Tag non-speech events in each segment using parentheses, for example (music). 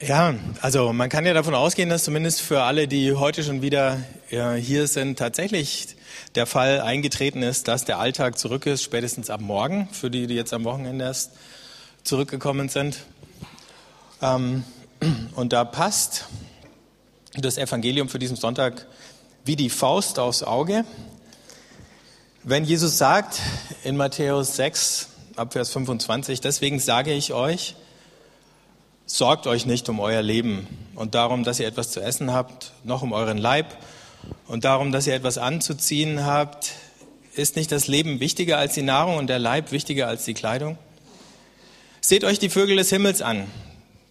Ja, also man kann ja davon ausgehen, dass zumindest für alle, die heute schon wieder äh, hier sind, tatsächlich der Fall eingetreten ist, dass der Alltag zurück ist, spätestens ab morgen, für die, die jetzt am Wochenende erst zurückgekommen sind. Ähm, und da passt das Evangelium für diesen Sonntag wie die Faust aufs Auge. Wenn Jesus sagt in Matthäus 6, Abvers 25, deswegen sage ich euch, Sorgt euch nicht um euer Leben und darum, dass ihr etwas zu essen habt, noch um euren Leib und darum, dass ihr etwas anzuziehen habt. Ist nicht das Leben wichtiger als die Nahrung und der Leib wichtiger als die Kleidung? Seht euch die Vögel des Himmels an.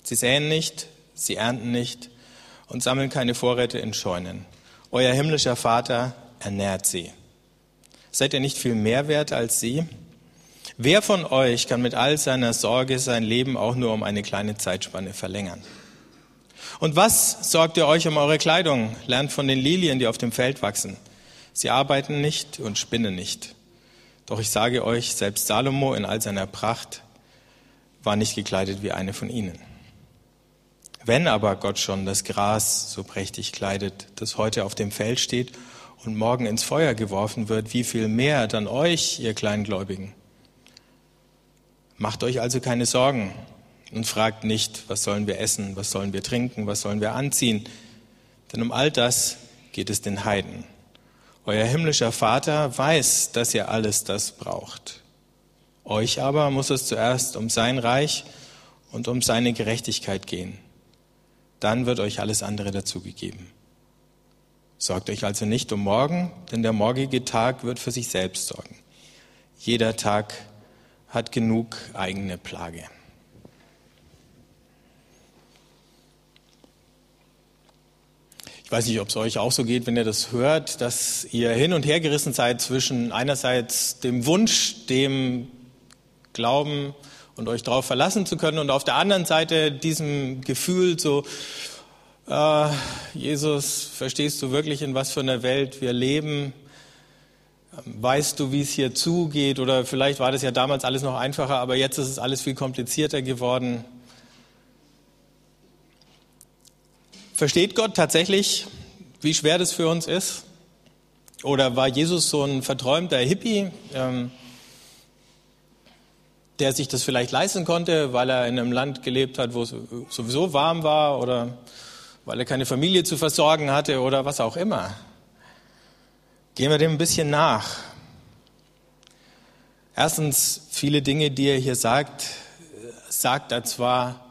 Sie säen nicht, sie ernten nicht und sammeln keine Vorräte in Scheunen. Euer himmlischer Vater ernährt sie. Seid ihr nicht viel mehr wert als sie? Wer von euch kann mit all seiner Sorge sein Leben auch nur um eine kleine Zeitspanne verlängern? Und was sorgt ihr euch um eure Kleidung? Lernt von den Lilien, die auf dem Feld wachsen. Sie arbeiten nicht und spinnen nicht. Doch ich sage euch, selbst Salomo in all seiner Pracht war nicht gekleidet wie eine von ihnen. Wenn aber Gott schon das Gras so prächtig kleidet, das heute auf dem Feld steht und morgen ins Feuer geworfen wird, wie viel mehr dann euch, ihr Kleingläubigen? Macht euch also keine Sorgen und fragt nicht, was sollen wir essen, was sollen wir trinken, was sollen wir anziehen. Denn um all das geht es den Heiden. Euer himmlischer Vater weiß, dass ihr alles das braucht. Euch aber muss es zuerst um sein Reich und um seine Gerechtigkeit gehen. Dann wird euch alles andere dazugegeben. Sorgt euch also nicht um morgen, denn der morgige Tag wird für sich selbst sorgen. Jeder Tag hat genug eigene Plage. Ich weiß nicht, ob es euch auch so geht, wenn ihr das hört, dass ihr hin und her gerissen seid zwischen einerseits dem Wunsch, dem Glauben und euch darauf verlassen zu können und auf der anderen Seite diesem Gefühl so, äh, Jesus, verstehst du wirklich, in was für einer Welt wir leben? Weißt du, wie es hier zugeht? Oder vielleicht war das ja damals alles noch einfacher, aber jetzt ist es alles viel komplizierter geworden. Versteht Gott tatsächlich, wie schwer das für uns ist? Oder war Jesus so ein verträumter Hippie, ähm, der sich das vielleicht leisten konnte, weil er in einem Land gelebt hat, wo es sowieso warm war oder weil er keine Familie zu versorgen hatte oder was auch immer? Gehen wir dem ein bisschen nach. Erstens, viele Dinge, die er hier sagt, sagt er zwar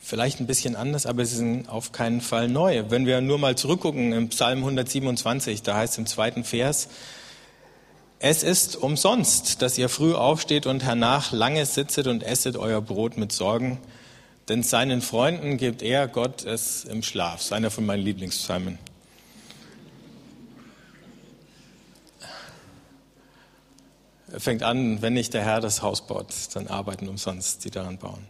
vielleicht ein bisschen anders, aber sie sind auf keinen Fall neu. Wenn wir nur mal zurückgucken im Psalm 127, da heißt im zweiten Vers, es ist umsonst, dass ihr früh aufsteht und hernach lange sitzet und esset euer Brot mit Sorgen, denn seinen Freunden gibt er, Gott, es im Schlaf. Das ist einer von meinen Lieblingspsalmen. Fängt an, wenn nicht der Herr das Haus baut, dann arbeiten umsonst die daran bauen.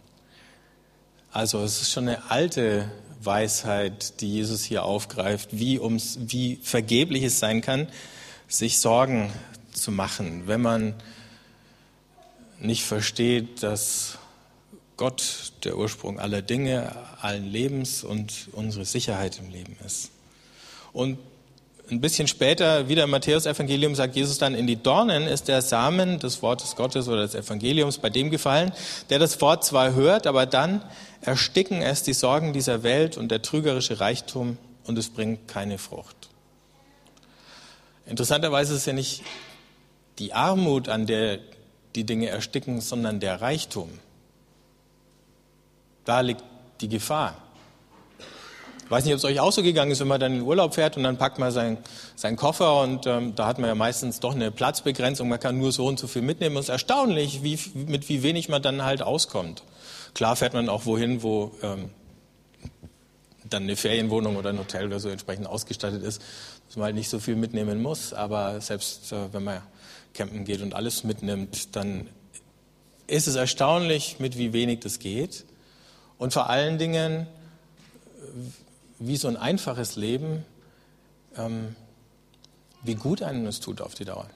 Also es ist schon eine alte Weisheit, die Jesus hier aufgreift, wie, ums, wie vergeblich es sein kann, sich Sorgen zu machen, wenn man nicht versteht, dass Gott der Ursprung aller Dinge, allen Lebens und unsere Sicherheit im Leben ist. Und ein bisschen später, wieder im Matthäus-Evangelium, sagt Jesus dann, in die Dornen ist der Samen des Wortes Gottes oder des Evangeliums bei dem gefallen, der das Wort zwar hört, aber dann ersticken es die Sorgen dieser Welt und der trügerische Reichtum und es bringt keine Frucht. Interessanterweise ist ja nicht die Armut, an der die Dinge ersticken, sondern der Reichtum. Da liegt die Gefahr. Ich weiß nicht, ob es euch auch so gegangen ist, wenn man dann in den Urlaub fährt und dann packt man seinen, seinen Koffer und ähm, da hat man ja meistens doch eine Platzbegrenzung, man kann nur so und so viel mitnehmen. Es ist erstaunlich, wie, mit wie wenig man dann halt auskommt. Klar fährt man auch wohin, wo ähm, dann eine Ferienwohnung oder ein Hotel oder so entsprechend ausgestattet ist, dass man halt nicht so viel mitnehmen muss. Aber selbst äh, wenn man campen geht und alles mitnimmt, dann ist es erstaunlich, mit wie wenig das geht. Und vor allen Dingen, wie so ein einfaches Leben, ähm, wie gut einem es tut auf die Dauer.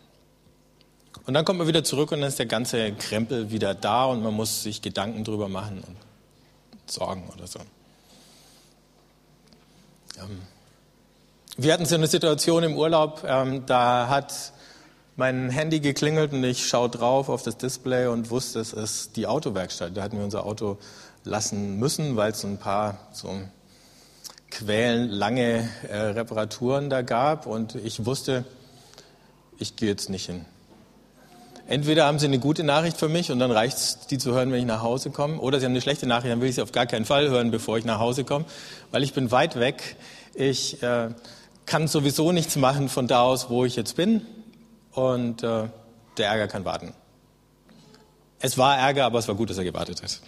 Und dann kommt man wieder zurück und dann ist der ganze Krempel wieder da und man muss sich Gedanken drüber machen. Und Sorgen oder so. Ähm, wir hatten so eine Situation im Urlaub, ähm, da hat mein Handy geklingelt und ich schaue drauf auf das Display und wusste, es ist die Autowerkstatt. Da hatten wir unser Auto lassen müssen, weil es ein paar so quälenlange äh, Reparaturen da gab und ich wusste, ich gehe jetzt nicht hin. Entweder haben Sie eine gute Nachricht für mich und dann reicht es, die zu hören, wenn ich nach Hause komme, oder Sie haben eine schlechte Nachricht, dann will ich sie auf gar keinen Fall hören, bevor ich nach Hause komme, weil ich bin weit weg. Ich äh, kann sowieso nichts machen von da aus, wo ich jetzt bin und äh, der Ärger kann warten. Es war Ärger, aber es war gut, dass er gewartet hat.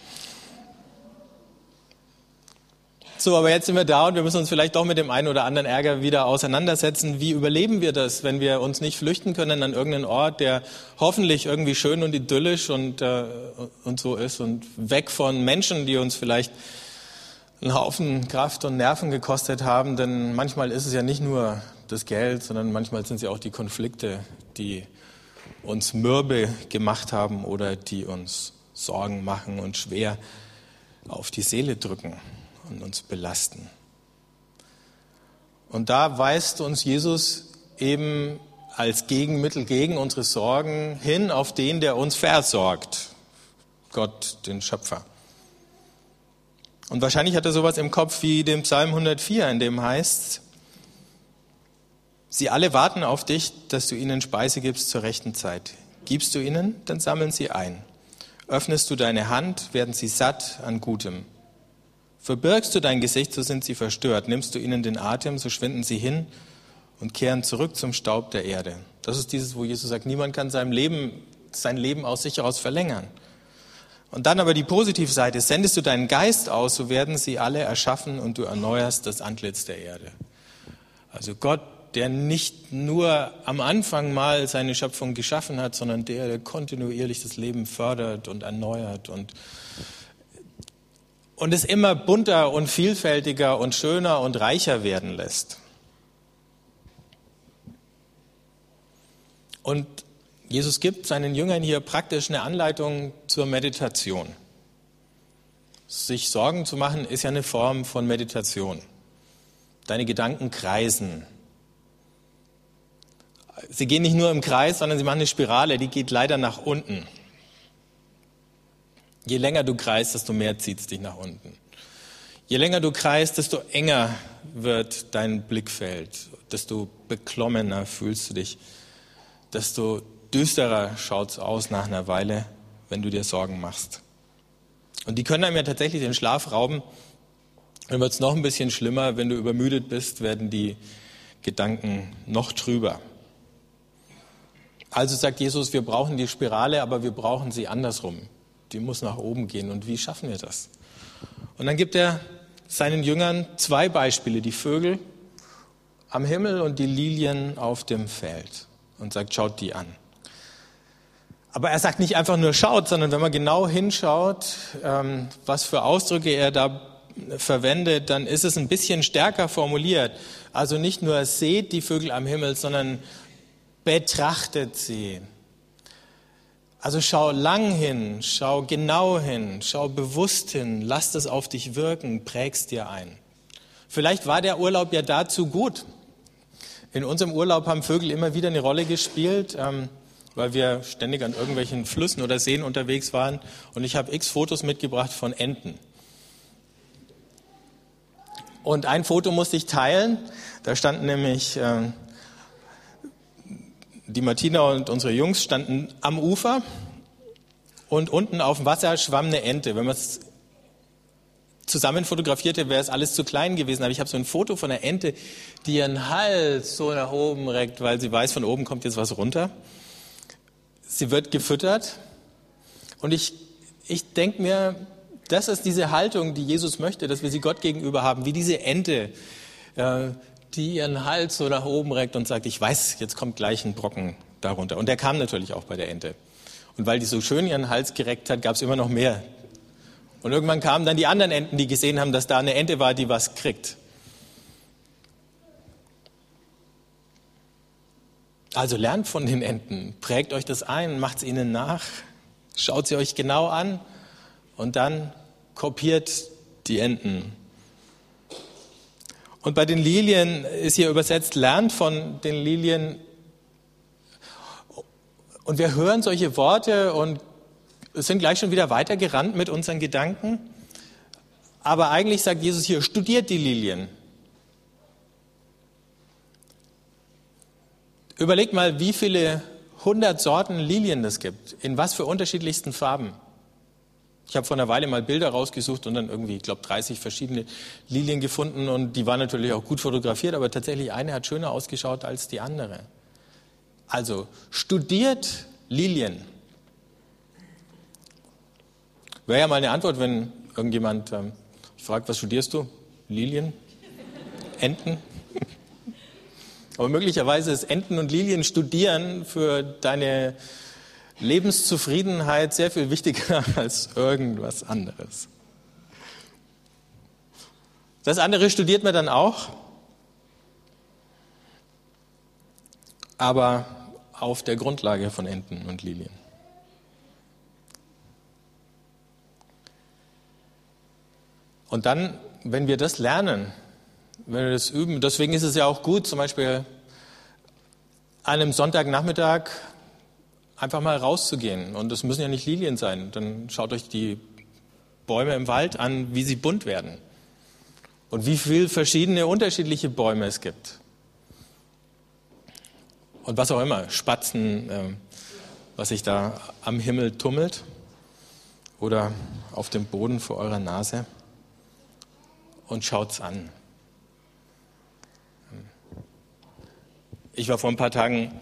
So, aber jetzt sind wir da und wir müssen uns vielleicht doch mit dem einen oder anderen Ärger wieder auseinandersetzen. Wie überleben wir das, wenn wir uns nicht flüchten können an irgendeinen Ort, der hoffentlich irgendwie schön und idyllisch und, äh, und so ist und weg von Menschen, die uns vielleicht einen Haufen Kraft und Nerven gekostet haben, denn manchmal ist es ja nicht nur das Geld, sondern manchmal sind es ja auch die Konflikte, die uns mürbe gemacht haben oder die uns Sorgen machen und schwer auf die Seele drücken und uns belasten. Und da weist uns Jesus eben als Gegenmittel gegen unsere Sorgen hin auf den, der uns versorgt, Gott, den Schöpfer. Und wahrscheinlich hat er sowas im Kopf wie dem Psalm 104, in dem heißt, sie alle warten auf dich, dass du ihnen Speise gibst zur rechten Zeit. Gibst du ihnen, dann sammeln sie ein. Öffnest du deine Hand, werden sie satt an Gutem. Verbirgst du dein Gesicht, so sind sie verstört. Nimmst du ihnen den Atem, so schwinden sie hin und kehren zurück zum Staub der Erde. Das ist dieses, wo Jesus sagt, niemand kann sein Leben, sein Leben aus sich heraus verlängern. Und dann aber die Positivseite, sendest du deinen Geist aus, so werden sie alle erschaffen und du erneuerst das Antlitz der Erde. Also Gott, der nicht nur am Anfang mal seine Schöpfung geschaffen hat, sondern der, der kontinuierlich das Leben fördert und erneuert und und es immer bunter und vielfältiger und schöner und reicher werden lässt. Und Jesus gibt seinen Jüngern hier praktisch eine Anleitung zur Meditation. Sich Sorgen zu machen ist ja eine Form von Meditation. Deine Gedanken kreisen. Sie gehen nicht nur im Kreis, sondern sie machen eine Spirale, die geht leider nach unten. Je länger du kreist, desto mehr zieht es dich nach unten. Je länger du kreist, desto enger wird dein Blickfeld, desto beklommener fühlst du dich, desto düsterer schaut es aus nach einer Weile, wenn du dir Sorgen machst. Und die können einem ja tatsächlich den Schlaf rauben. Dann wird es noch ein bisschen schlimmer, wenn du übermüdet bist, werden die Gedanken noch trüber. Also sagt Jesus, wir brauchen die Spirale, aber wir brauchen sie andersrum die muss nach oben gehen. Und wie schaffen wir das? Und dann gibt er seinen Jüngern zwei Beispiele, die Vögel am Himmel und die Lilien auf dem Feld und sagt, schaut die an. Aber er sagt nicht einfach nur schaut, sondern wenn man genau hinschaut, ähm, was für Ausdrücke er da verwendet, dann ist es ein bisschen stärker formuliert. Also nicht nur seht die Vögel am Himmel, sondern betrachtet sie. Also schau lang hin, schau genau hin, schau bewusst hin, lass das auf dich wirken, prägst dir ein. Vielleicht war der Urlaub ja dazu gut. In unserem Urlaub haben Vögel immer wieder eine Rolle gespielt, ähm, weil wir ständig an irgendwelchen Flüssen oder Seen unterwegs waren. Und ich habe x Fotos mitgebracht von Enten. Und ein Foto musste ich teilen. Da standen nämlich ähm, die Martina und unsere Jungs standen am Ufer und unten auf dem Wasser schwamm eine Ente. Wenn man es zusammen fotografierte, wäre es alles zu klein gewesen. Aber ich habe so ein Foto von einer Ente, die ihren Hals so nach oben reckt, weil sie weiß, von oben kommt jetzt was runter. Sie wird gefüttert. Und ich, ich denke mir, das ist diese Haltung, die Jesus möchte, dass wir sie Gott gegenüber haben, wie diese Ente. Die ihren Hals so nach oben reckt und sagt, ich weiß, jetzt kommt gleich ein Brocken darunter. Und der kam natürlich auch bei der Ente. Und weil die so schön ihren Hals gereckt hat, gab es immer noch mehr. Und irgendwann kamen dann die anderen Enten, die gesehen haben, dass da eine Ente war, die was kriegt. Also lernt von den Enten, prägt euch das ein, macht es ihnen nach, schaut sie euch genau an und dann kopiert die Enten. Und bei den Lilien ist hier übersetzt, lernt von den Lilien. Und wir hören solche Worte und sind gleich schon wieder weitergerannt mit unseren Gedanken. Aber eigentlich sagt Jesus hier, studiert die Lilien. Überlegt mal, wie viele hundert Sorten Lilien es gibt, in was für unterschiedlichsten Farben. Ich habe vor einer Weile mal Bilder rausgesucht und dann irgendwie, ich glaube, 30 verschiedene Lilien gefunden und die waren natürlich auch gut fotografiert, aber tatsächlich eine hat schöner ausgeschaut als die andere. Also studiert Lilien. Wäre ja mal eine Antwort, wenn irgendjemand ähm, fragt, was studierst du? Lilien? Enten? (laughs) aber möglicherweise ist Enten und Lilien studieren für deine Lebenszufriedenheit sehr viel wichtiger (laughs) als irgendwas anderes. Das andere studiert man dann auch, aber auf der Grundlage von Enten und Lilien. Und dann, wenn wir das lernen, wenn wir das üben, deswegen ist es ja auch gut, zum Beispiel an einem Sonntagnachmittag einfach mal rauszugehen. Und es müssen ja nicht Lilien sein. Dann schaut euch die Bäume im Wald an, wie sie bunt werden. Und wie viele verschiedene unterschiedliche Bäume es gibt. Und was auch immer, Spatzen, äh, was sich da am Himmel tummelt oder auf dem Boden vor eurer Nase. Und schaut's an. Ich war vor ein paar Tagen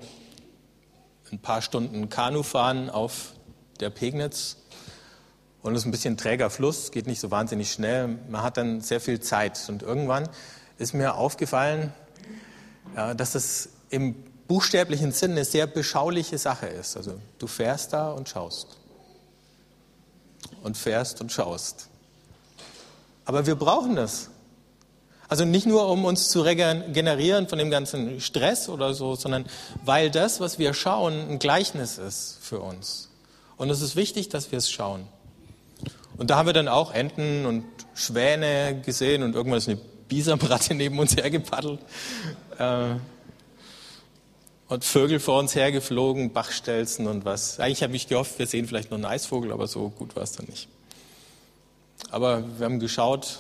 ein paar Stunden Kanu fahren auf der Pegnitz. Und es ist ein bisschen träger Fluss, geht nicht so wahnsinnig schnell. Man hat dann sehr viel Zeit. Und irgendwann ist mir aufgefallen, dass das im buchstäblichen Sinn eine sehr beschauliche Sache ist. Also du fährst da und schaust. Und fährst und schaust. Aber wir brauchen das. Also nicht nur, um uns zu regenerieren von dem ganzen Stress oder so, sondern weil das, was wir schauen, ein Gleichnis ist für uns. Und es ist wichtig, dass wir es schauen. Und da haben wir dann auch Enten und Schwäne gesehen und irgendwann ist eine Bisamratte (laughs) neben uns hergepaddelt. Äh, und Vögel vor uns hergeflogen, Bachstelzen und was. Eigentlich habe ich gehofft, wir sehen vielleicht noch einen Eisvogel, aber so gut war es dann nicht. Aber wir haben geschaut,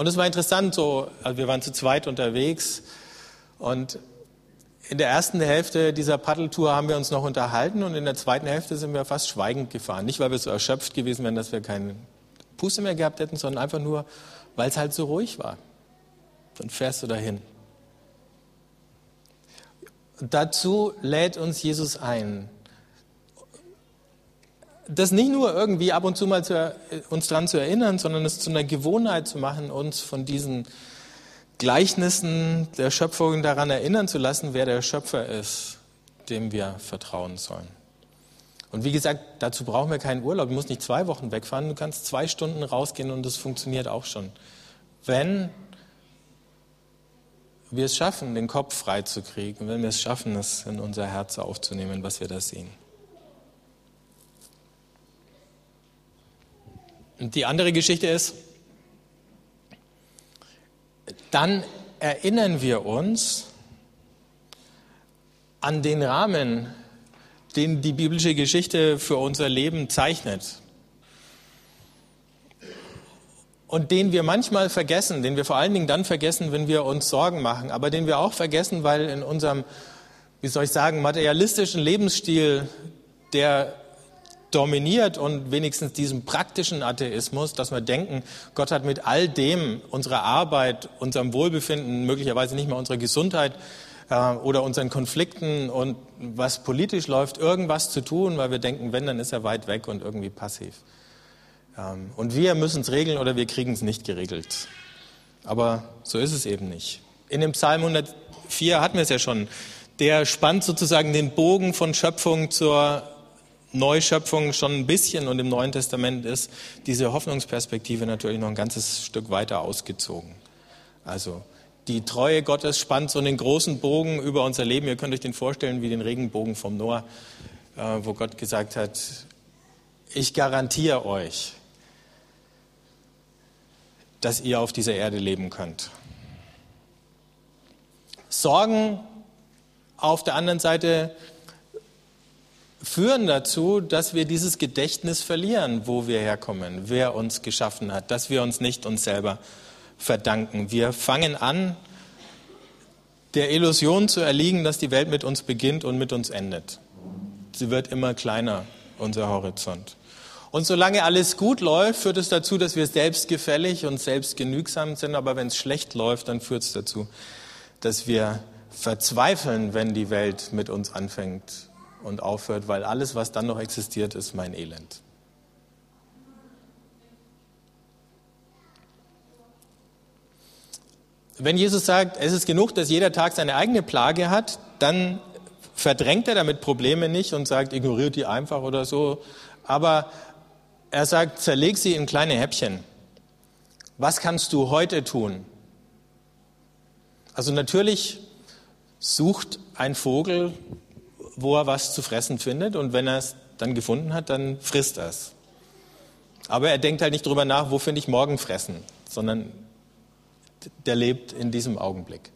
und es war interessant, so, also wir waren zu zweit unterwegs und in der ersten Hälfte dieser Paddeltour haben wir uns noch unterhalten und in der zweiten Hälfte sind wir fast schweigend gefahren. Nicht, weil wir so erschöpft gewesen wären, dass wir keine Puste mehr gehabt hätten, sondern einfach nur, weil es halt so ruhig war. Dann fährst du dahin. Dazu lädt uns Jesus ein, das nicht nur irgendwie ab und zu mal zu, uns daran zu erinnern, sondern es zu einer Gewohnheit zu machen, uns von diesen Gleichnissen der Schöpfung daran erinnern zu lassen, wer der Schöpfer ist, dem wir vertrauen sollen. Und wie gesagt, dazu brauchen wir keinen Urlaub. Du musst nicht zwei Wochen wegfahren, du kannst zwei Stunden rausgehen und das funktioniert auch schon. Wenn wir es schaffen, den Kopf frei zu kriegen, wenn wir es schaffen, es in unser Herz aufzunehmen, was wir da sehen. Und die andere Geschichte ist, dann erinnern wir uns an den Rahmen, den die biblische Geschichte für unser Leben zeichnet. Und den wir manchmal vergessen, den wir vor allen Dingen dann vergessen, wenn wir uns Sorgen machen, aber den wir auch vergessen, weil in unserem, wie soll ich sagen, materialistischen Lebensstil, der dominiert und wenigstens diesem praktischen Atheismus, dass wir denken, Gott hat mit all dem, unserer Arbeit, unserem Wohlbefinden, möglicherweise nicht mehr unserer Gesundheit äh, oder unseren Konflikten und was politisch läuft, irgendwas zu tun, weil wir denken, wenn, dann ist er weit weg und irgendwie passiv. Ähm, und wir müssen es regeln oder wir kriegen es nicht geregelt. Aber so ist es eben nicht. In dem Psalm 104 hatten wir es ja schon. Der spannt sozusagen den Bogen von Schöpfung zur Neuschöpfung schon ein bisschen und im Neuen Testament ist diese Hoffnungsperspektive natürlich noch ein ganzes Stück weiter ausgezogen. Also die Treue Gottes spannt so einen großen Bogen über unser Leben. Ihr könnt euch den vorstellen wie den Regenbogen vom Noah, äh, wo Gott gesagt hat, ich garantiere euch, dass ihr auf dieser Erde leben könnt. Sorgen auf der anderen Seite führen dazu, dass wir dieses Gedächtnis verlieren, wo wir herkommen, wer uns geschaffen hat, dass wir uns nicht uns selber verdanken. Wir fangen an, der Illusion zu erliegen, dass die Welt mit uns beginnt und mit uns endet. Sie wird immer kleiner, unser Horizont. Und solange alles gut läuft, führt es dazu, dass wir selbstgefällig und selbstgenügsam sind. Aber wenn es schlecht läuft, dann führt es dazu, dass wir verzweifeln, wenn die Welt mit uns anfängt und aufhört, weil alles, was dann noch existiert, ist mein Elend. Wenn Jesus sagt, es ist genug, dass jeder Tag seine eigene Plage hat, dann verdrängt er damit Probleme nicht und sagt, ignoriert die einfach oder so. Aber er sagt, zerleg sie in kleine Häppchen. Was kannst du heute tun? Also natürlich sucht ein Vogel, wo er was zu fressen findet und wenn er es dann gefunden hat, dann frisst er es. Aber er denkt halt nicht drüber nach, wo finde ich morgen fressen, sondern der lebt in diesem Augenblick.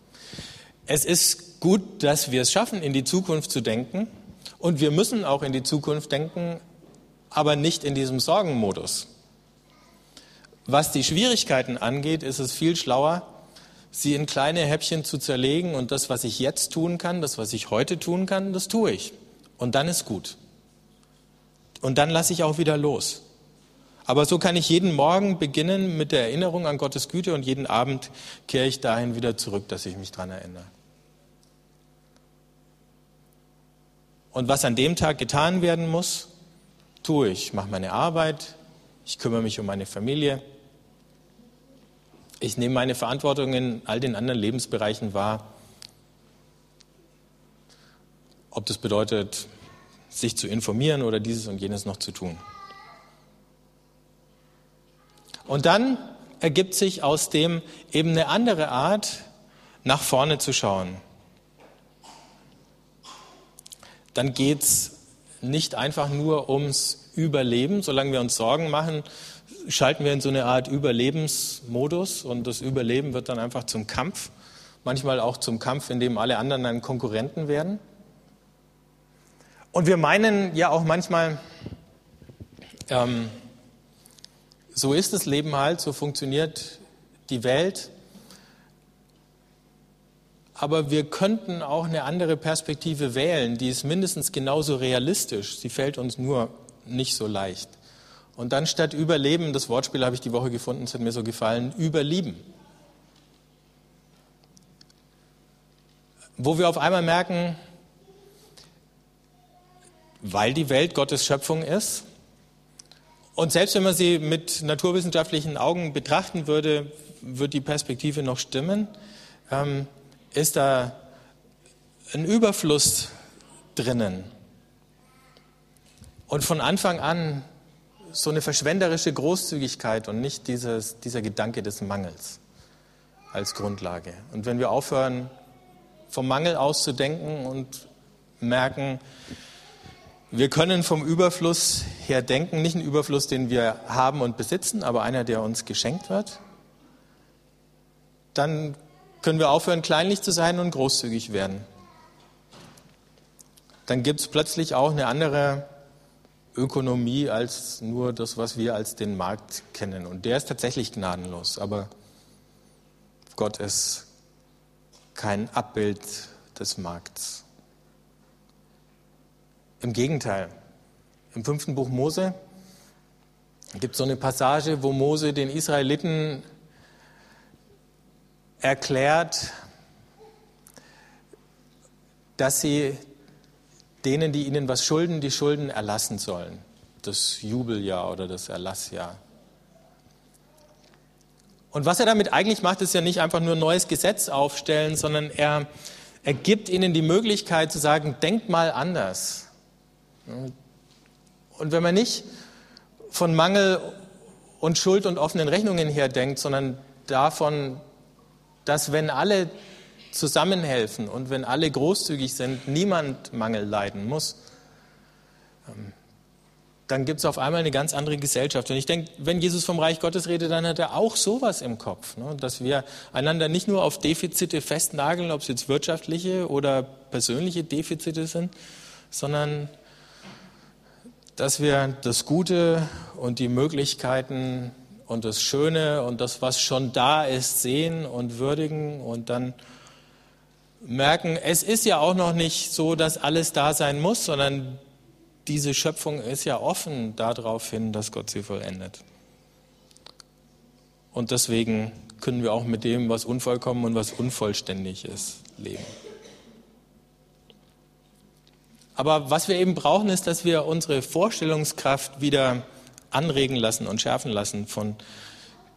Es ist gut, dass wir es schaffen, in die Zukunft zu denken. Und wir müssen auch in die Zukunft denken, aber nicht in diesem Sorgenmodus. Was die Schwierigkeiten angeht, ist es viel schlauer, sie in kleine Häppchen zu zerlegen und das, was ich jetzt tun kann, das, was ich heute tun kann, das tue ich. Und dann ist gut. Und dann lasse ich auch wieder los. Aber so kann ich jeden Morgen beginnen mit der Erinnerung an Gottes Güte und jeden Abend kehre ich dahin wieder zurück, dass ich mich daran erinnere. Und was an dem Tag getan werden muss, tue ich. Ich mache meine Arbeit, ich kümmere mich um meine Familie, ich nehme meine Verantwortung in all den anderen Lebensbereichen wahr. Ob das bedeutet, sich zu informieren oder dieses und jenes noch zu tun. Und dann ergibt sich aus dem eben eine andere Art, nach vorne zu schauen. Dann geht es nicht einfach nur ums Überleben. Solange wir uns Sorgen machen, schalten wir in so eine Art Überlebensmodus und das Überleben wird dann einfach zum Kampf. Manchmal auch zum Kampf, in dem alle anderen dann Konkurrenten werden. Und wir meinen ja auch manchmal, ähm, so ist das Leben halt, so funktioniert die Welt. Aber wir könnten auch eine andere Perspektive wählen, die ist mindestens genauso realistisch. Sie fällt uns nur nicht so leicht. Und dann statt Überleben, das Wortspiel habe ich die Woche gefunden, es hat mir so gefallen, Überlieben. Wo wir auf einmal merken, weil die Welt Gottes Schöpfung ist, und selbst wenn man sie mit naturwissenschaftlichen Augen betrachten würde, wird die Perspektive noch stimmen, ähm, ist da ein Überfluss drinnen. Und von Anfang an so eine verschwenderische Großzügigkeit und nicht dieses, dieser Gedanke des Mangels als Grundlage. Und wenn wir aufhören, vom Mangel auszudenken und merken, wir können vom Überfluss her denken, nicht einen Überfluss, den wir haben und besitzen, aber einer, der uns geschenkt wird. Dann können wir aufhören, kleinlich zu sein und großzügig werden. Dann gibt es plötzlich auch eine andere Ökonomie als nur das, was wir als den Markt kennen. Und der ist tatsächlich gnadenlos, aber Gott ist kein Abbild des Markts. Im Gegenteil, im fünften Buch Mose gibt es so eine Passage, wo Mose den Israeliten erklärt, dass sie denen, die ihnen was schulden, die Schulden erlassen sollen. Das Jubeljahr oder das Erlassjahr. Und was er damit eigentlich macht, ist ja nicht einfach nur ein neues Gesetz aufstellen, sondern er, er gibt ihnen die Möglichkeit zu sagen, denkt mal anders. Und wenn man nicht von Mangel und Schuld und offenen Rechnungen her denkt, sondern davon, dass wenn alle zusammenhelfen und wenn alle großzügig sind, niemand Mangel leiden muss, ähm, dann gibt es auf einmal eine ganz andere Gesellschaft. Und ich denke, wenn Jesus vom Reich Gottes redet, dann hat er auch sowas im Kopf, ne? dass wir einander nicht nur auf Defizite festnageln, ob es jetzt wirtschaftliche oder persönliche Defizite sind, sondern dass wir das Gute und die Möglichkeiten und das Schöne und das, was schon da ist, sehen und würdigen und dann merken, es ist ja auch noch nicht so, dass alles da sein muss, sondern diese Schöpfung ist ja offen darauf hin, dass Gott sie vollendet. Und deswegen können wir auch mit dem, was unvollkommen und was unvollständig ist, leben. Aber was wir eben brauchen, ist, dass wir unsere Vorstellungskraft wieder anregen lassen und schärfen lassen von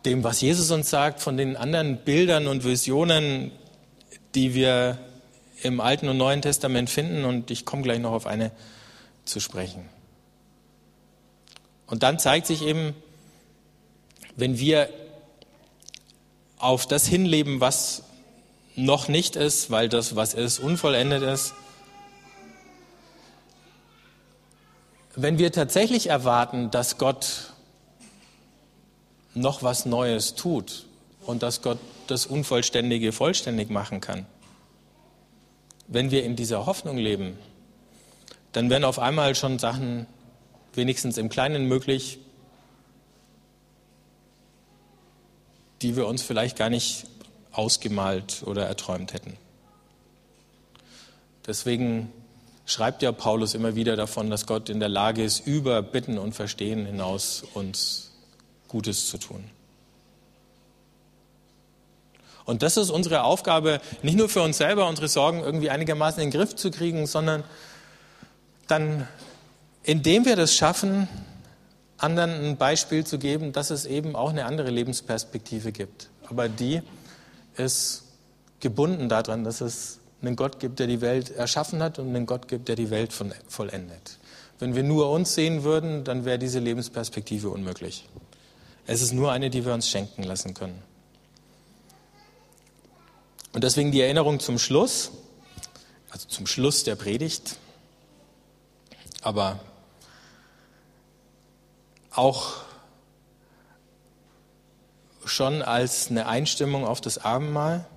dem, was Jesus uns sagt, von den anderen Bildern und Visionen, die wir im Alten und Neuen Testament finden. Und ich komme gleich noch auf eine zu sprechen. Und dann zeigt sich eben, wenn wir auf das hinleben, was noch nicht ist, weil das, was ist, unvollendet ist, wenn wir tatsächlich erwarten, dass Gott noch was Neues tut und dass Gott das Unvollständige vollständig machen kann, wenn wir in dieser Hoffnung leben, dann werden auf einmal schon Sachen wenigstens im Kleinen möglich, die wir uns vielleicht gar nicht ausgemalt oder erträumt hätten. Deswegen schreibt ja Paulus immer wieder davon, dass Gott in der Lage ist, über Bitten und Verstehen hinaus uns Gutes zu tun. Und das ist unsere Aufgabe, nicht nur für uns selber unsere Sorgen irgendwie einigermaßen in den Griff zu kriegen, sondern dann, indem wir das schaffen, anderen ein Beispiel zu geben, dass es eben auch eine andere Lebensperspektive gibt. Aber die ist gebunden daran, dass es einen Gott gibt, der die Welt erschaffen hat und einen Gott gibt, der die Welt vollendet. Wenn wir nur uns sehen würden, dann wäre diese Lebensperspektive unmöglich. Es ist nur eine, die wir uns schenken lassen können. Und deswegen die Erinnerung zum Schluss, also zum Schluss der Predigt, aber auch schon als eine Einstimmung auf das Abendmahl.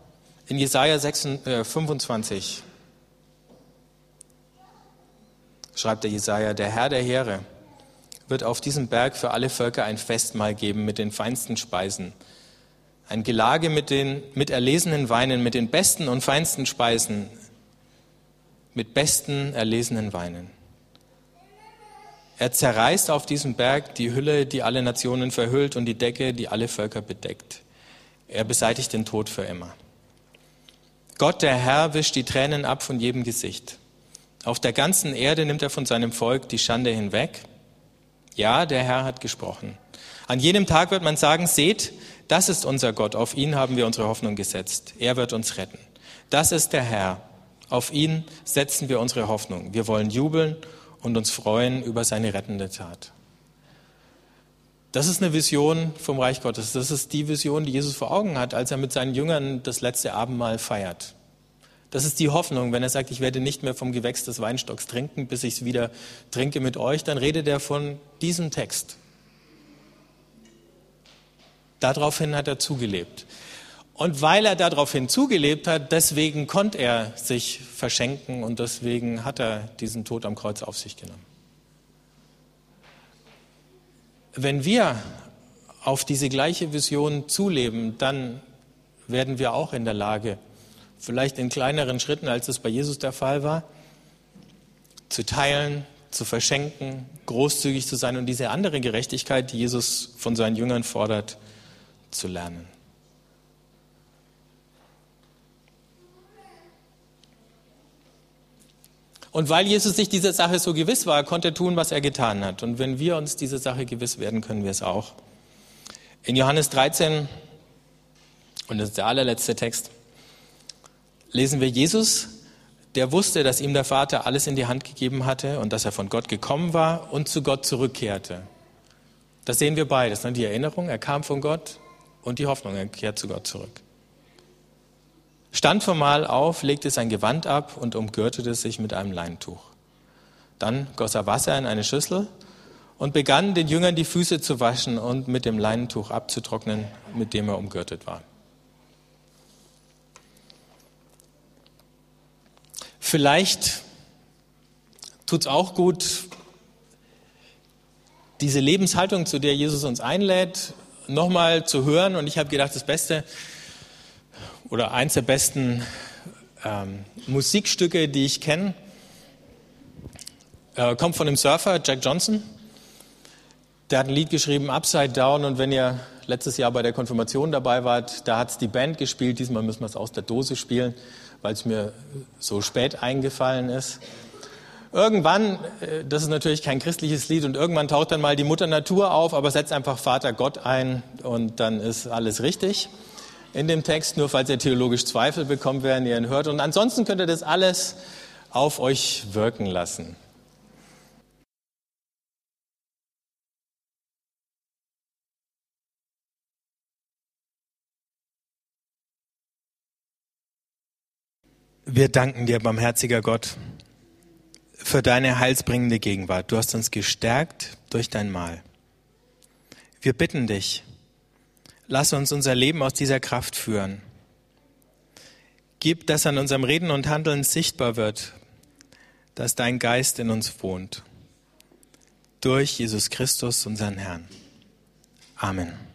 In Jesaja 25 äh, schreibt der Jesaja: Der Herr der Heere wird auf diesem Berg für alle Völker ein Festmahl geben mit den feinsten Speisen. Ein Gelage mit den mit erlesenen Weinen, mit den besten und feinsten Speisen, mit besten erlesenen Weinen. Er zerreißt auf diesem Berg die Hülle, die alle Nationen verhüllt und die Decke, die alle Völker bedeckt. Er beseitigt den Tod für immer. Gott, der Herr, wischt die Tränen ab von jedem Gesicht. Auf der ganzen Erde nimmt er von seinem Volk die Schande hinweg. Ja, der Herr hat gesprochen. An jenem Tag wird man sagen, seht, das ist unser Gott, auf ihn haben wir unsere Hoffnung gesetzt. Er wird uns retten. Das ist der Herr, auf ihn setzen wir unsere Hoffnung. Wir wollen jubeln und uns freuen über seine rettende Tat. Das ist eine Vision vom Reich Gottes. Das ist die Vision, die Jesus vor Augen hat, als er mit seinen Jüngern das letzte Abendmahl feiert. Das ist die Hoffnung, wenn er sagt, ich werde nicht mehr vom Gewächs des Weinstocks trinken, bis ich es wieder trinke mit euch, dann redet er von diesem Text. Daraufhin hat er zugelebt. Und weil er daraufhin zugelebt hat, deswegen konnte er sich verschenken und deswegen hat er diesen Tod am Kreuz auf sich genommen. Wenn wir auf diese gleiche Vision zuleben, dann werden wir auch in der Lage, vielleicht in kleineren Schritten, als es bei Jesus der Fall war, zu teilen, zu verschenken, großzügig zu sein und diese andere Gerechtigkeit, die Jesus von seinen Jüngern fordert, zu lernen. Und weil Jesus sich dieser Sache so gewiss war, konnte er tun, was er getan hat. Und wenn wir uns dieser Sache gewiss werden, können wir es auch. In Johannes 13, und das ist der allerletzte Text, lesen wir Jesus, der wusste, dass ihm der Vater alles in die Hand gegeben hatte und dass er von Gott gekommen war und zu Gott zurückkehrte. Das sehen wir beides, ne? die Erinnerung, er kam von Gott und die Hoffnung, er kehrt zu Gott zurück stand vom Mahl auf, legte sein Gewand ab und umgürtete sich mit einem Leintuch. Dann goss er Wasser in eine Schüssel und begann den Jüngern die Füße zu waschen und mit dem Leinentuch abzutrocknen, mit dem er umgürtet war. Vielleicht tut es auch gut, diese Lebenshaltung, zu der Jesus uns einlädt, nochmal zu hören. Und ich habe gedacht, das Beste oder eins der besten ähm, Musikstücke, die ich kenne, äh, kommt von dem Surfer Jack Johnson. Der hat ein Lied geschrieben, Upside Down. Und wenn ihr letztes Jahr bei der Konfirmation dabei wart, da hat es die Band gespielt. Diesmal müssen wir es aus der Dose spielen, weil es mir so spät eingefallen ist. Irgendwann, äh, das ist natürlich kein christliches Lied, und irgendwann taucht dann mal die Mutter Natur auf, aber setzt einfach Vater Gott ein und dann ist alles richtig in dem Text, nur falls ihr theologisch Zweifel bekommt, während ihr ihn hört. Und ansonsten könnt ihr das alles auf euch wirken lassen. Wir danken dir, barmherziger Gott, für deine heilsbringende Gegenwart. Du hast uns gestärkt durch dein Mahl. Wir bitten dich, lass uns unser Leben aus dieser Kraft führen. Gib, dass an unserem Reden und Handeln sichtbar wird, dass dein Geist in uns wohnt. Durch Jesus Christus, unseren Herrn. Amen.